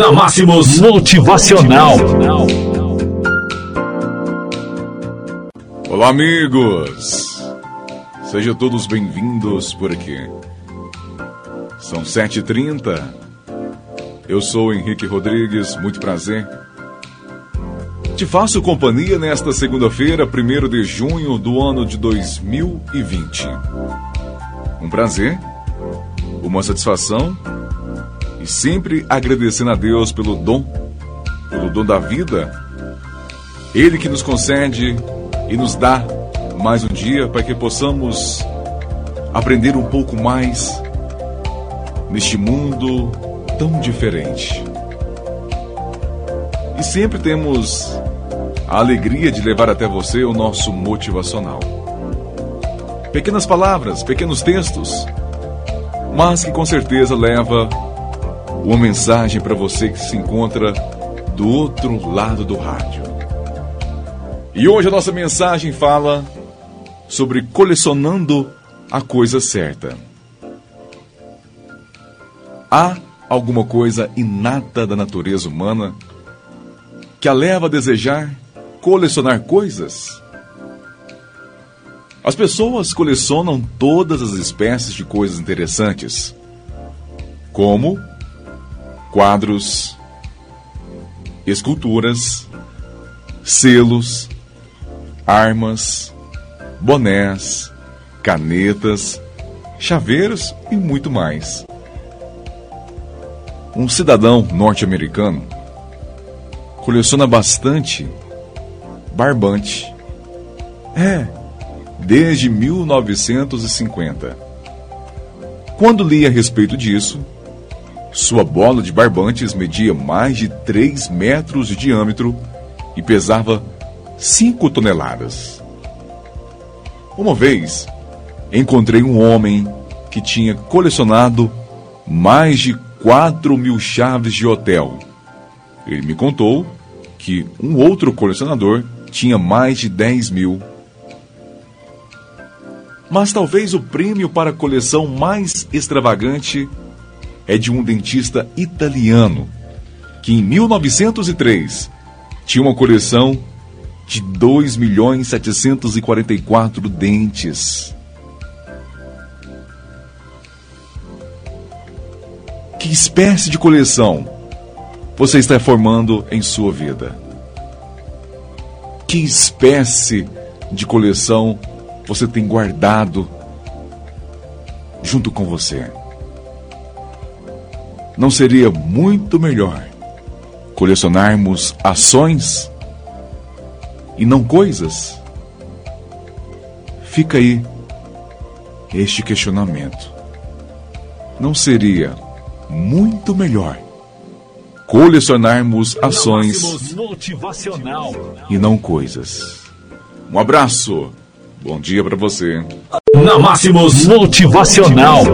Na Máximos Motivacional. Olá, amigos! Sejam todos bem-vindos por aqui. São 7h30. Eu sou Henrique Rodrigues, muito prazer. Te faço companhia nesta segunda-feira, 1 de junho do ano de 2020. Um prazer, uma satisfação e sempre agradecendo a Deus pelo dom, pelo dom da vida. Ele que nos concede e nos dá mais um dia para que possamos aprender um pouco mais neste mundo tão diferente. E sempre temos a alegria de levar até você o nosso motivacional. Pequenas palavras, pequenos textos, mas que com certeza leva uma mensagem para você que se encontra do outro lado do rádio. E hoje a nossa mensagem fala sobre colecionando a coisa certa. Há alguma coisa inata da natureza humana que a leva a desejar colecionar coisas? As pessoas colecionam todas as espécies de coisas interessantes, como quadros, esculturas, selos, armas, bonés, canetas, chaveiros e muito mais. Um cidadão norte-americano coleciona bastante barbante. É, desde 1950. Quando li a respeito disso, sua bola de barbantes media mais de 3 metros de diâmetro e pesava 5 toneladas. Uma vez, encontrei um homem que tinha colecionado mais de 4 mil chaves de hotel. Ele me contou que um outro colecionador tinha mais de 10 mil. Mas talvez o prêmio para a coleção mais extravagante é de um dentista italiano que em 1903 tinha uma coleção de 2 milhões 744 dentes. Que espécie de coleção você está formando em sua vida? Que espécie de coleção você tem guardado junto com você? Não seria muito melhor colecionarmos ações e não coisas? Fica aí este questionamento. Não seria muito melhor colecionarmos ações e não coisas? Um abraço. Bom dia para você. Na Máximos Motivacional.